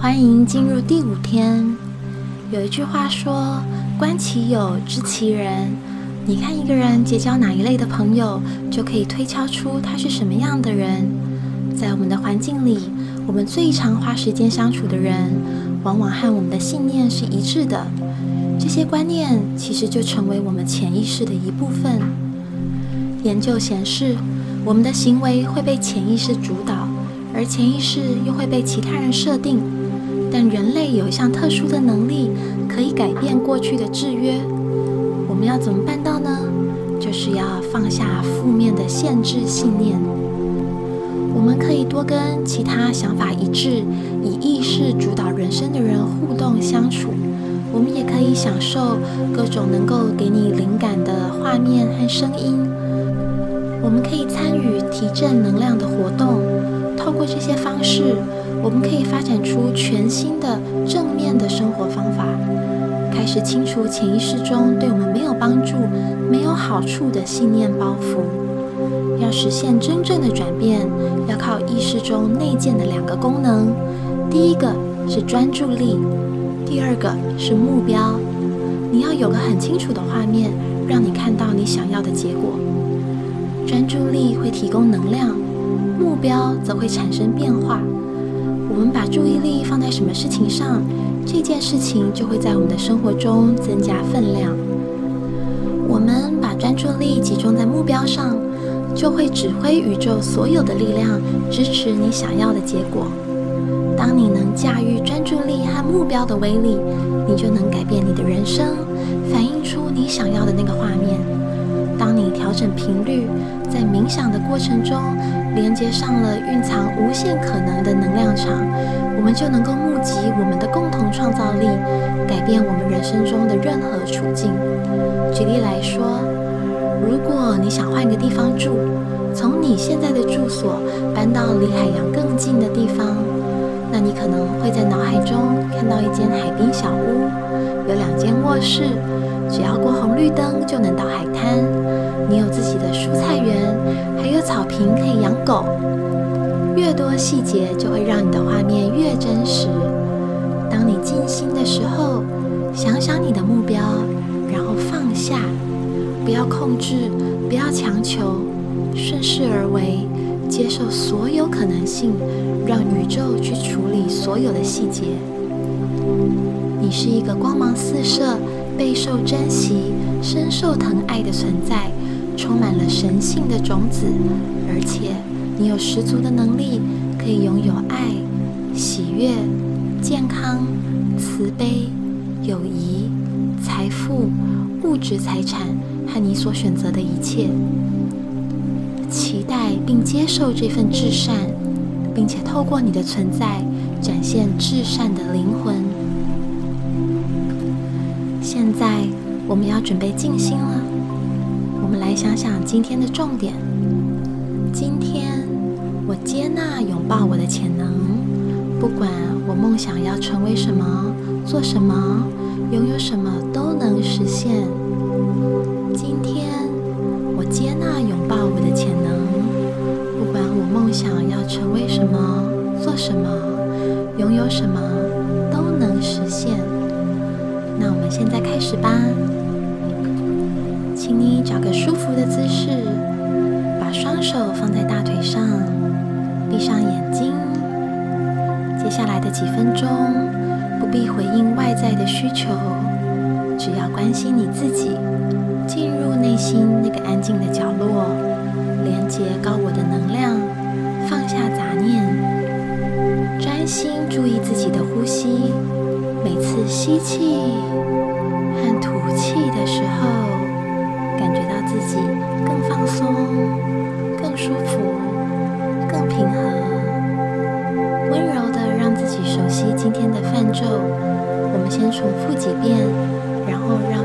欢迎进入第五天。有一句话说：“观其友，知其人。”你看一个人结交哪一类的朋友，就可以推敲出他是什么样的人。在我们的环境里，我们最常花时间相处的人，往往和我们的信念是一致的。这些观念其实就成为我们潜意识的一部分。研究显示，我们的行为会被潜意识主导，而潜意识又会被其他人设定。但人类有一项特殊的能力，可以改变过去的制约。我们要怎么办到呢？就是要放下负面的限制信念。我们可以多跟其他想法一致、以意识主导人生的人互动相处。我们也可以享受各种能够给你灵感的画面和声音。我们可以参与提振能量的活动。透过这些方式。我们可以发展出全新的正面的生活方法，开始清除潜意识中对我们没有帮助、没有好处的信念包袱。要实现真正的转变，要靠意识中内建的两个功能：第一个是专注力，第二个是目标。你要有个很清楚的画面，让你看到你想要的结果。专注力会提供能量，目标则会产生变化。我们把注意力放在什么事情上，这件事情就会在我们的生活中增加分量。我们把专注力集中在目标上，就会指挥宇宙所有的力量，支持你想要的结果。当你能驾驭专注力和目标的威力，你就能改变你的人生，反映出你想要的那个画面。当你调整频率，在冥想的过程中。连接上了蕴藏无限可能的能量场，我们就能够募集我们的共同创造力，改变我们人生中的任何处境。举例来说，如果你想换个地方住，从你现在的住所搬到离海洋更近的地方，那你可能会在脑海中看到一间海滨小屋，有两间卧室，只要过红绿灯就能到海滩。你有自己的蔬菜园，还有草坪可以养狗。越多细节，就会让你的画面越真实。当你静心的时候，想想你的目标，然后放下，不要控制，不要强求，顺势而为，接受所有可能性，让宇宙去处理所有的细节。你是一个光芒四射、备受珍惜、深受疼爱的存在。充满了神性的种子，而且你有十足的能力，可以拥有爱、喜悦、健康、慈悲、友谊、财富、物质财产和你所选择的一切。期待并接受这份至善，并且透过你的存在展现至善的灵魂。现在我们要准备静心了。我们来想想今天的重点。今天我接纳、拥抱我的潜能，不管我梦想要成为什么、做什么、拥有什么，都能实现。今天接纳、拥抱我的潜能，不管我梦想要成为什么、做什么、拥有什么，都能实现。那我们现在开始吧。请你找个舒服的姿势，把双手放在大腿上，闭上眼睛。接下来的几分钟，不必回应外在的需求，只要关心你自己，进入内心那个安静的角落，连接高我的能量，放下杂念，专心注意自己的呼吸。每次吸气和吐气的时候。感觉到自己更放松、更舒服、更平和，温柔的让自己熟悉今天的泛咒。我们先重复几遍，然后让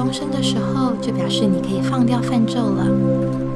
钟声的时候，就表示你可以放掉泛咒了。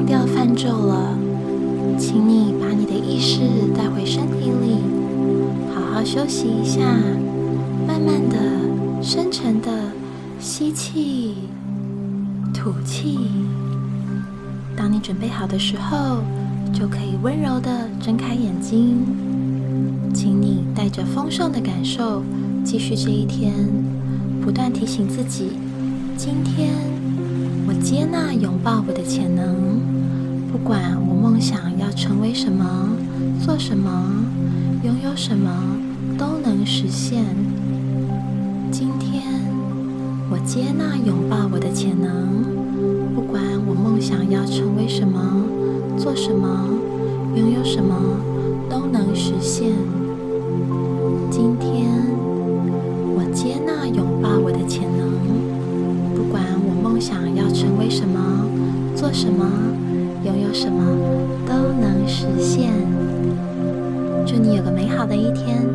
忘掉泛咒了，请你把你的意识带回身体里，好好休息一下，慢慢的、深沉的吸气、吐气。当你准备好的时候，就可以温柔的睁开眼睛。请你带着丰盛的感受，继续这一天，不断提醒自己：今天接纳、拥抱我的潜能，不管我梦想要成为什么、做什么、拥有什么，都能实现。今天我接纳、拥抱我的潜能，不管我梦想要成为什么、做什么、拥有什么，都能实现。今天，想要成为什么、做什么、拥有什么，都能实现。祝你有个美好的一天。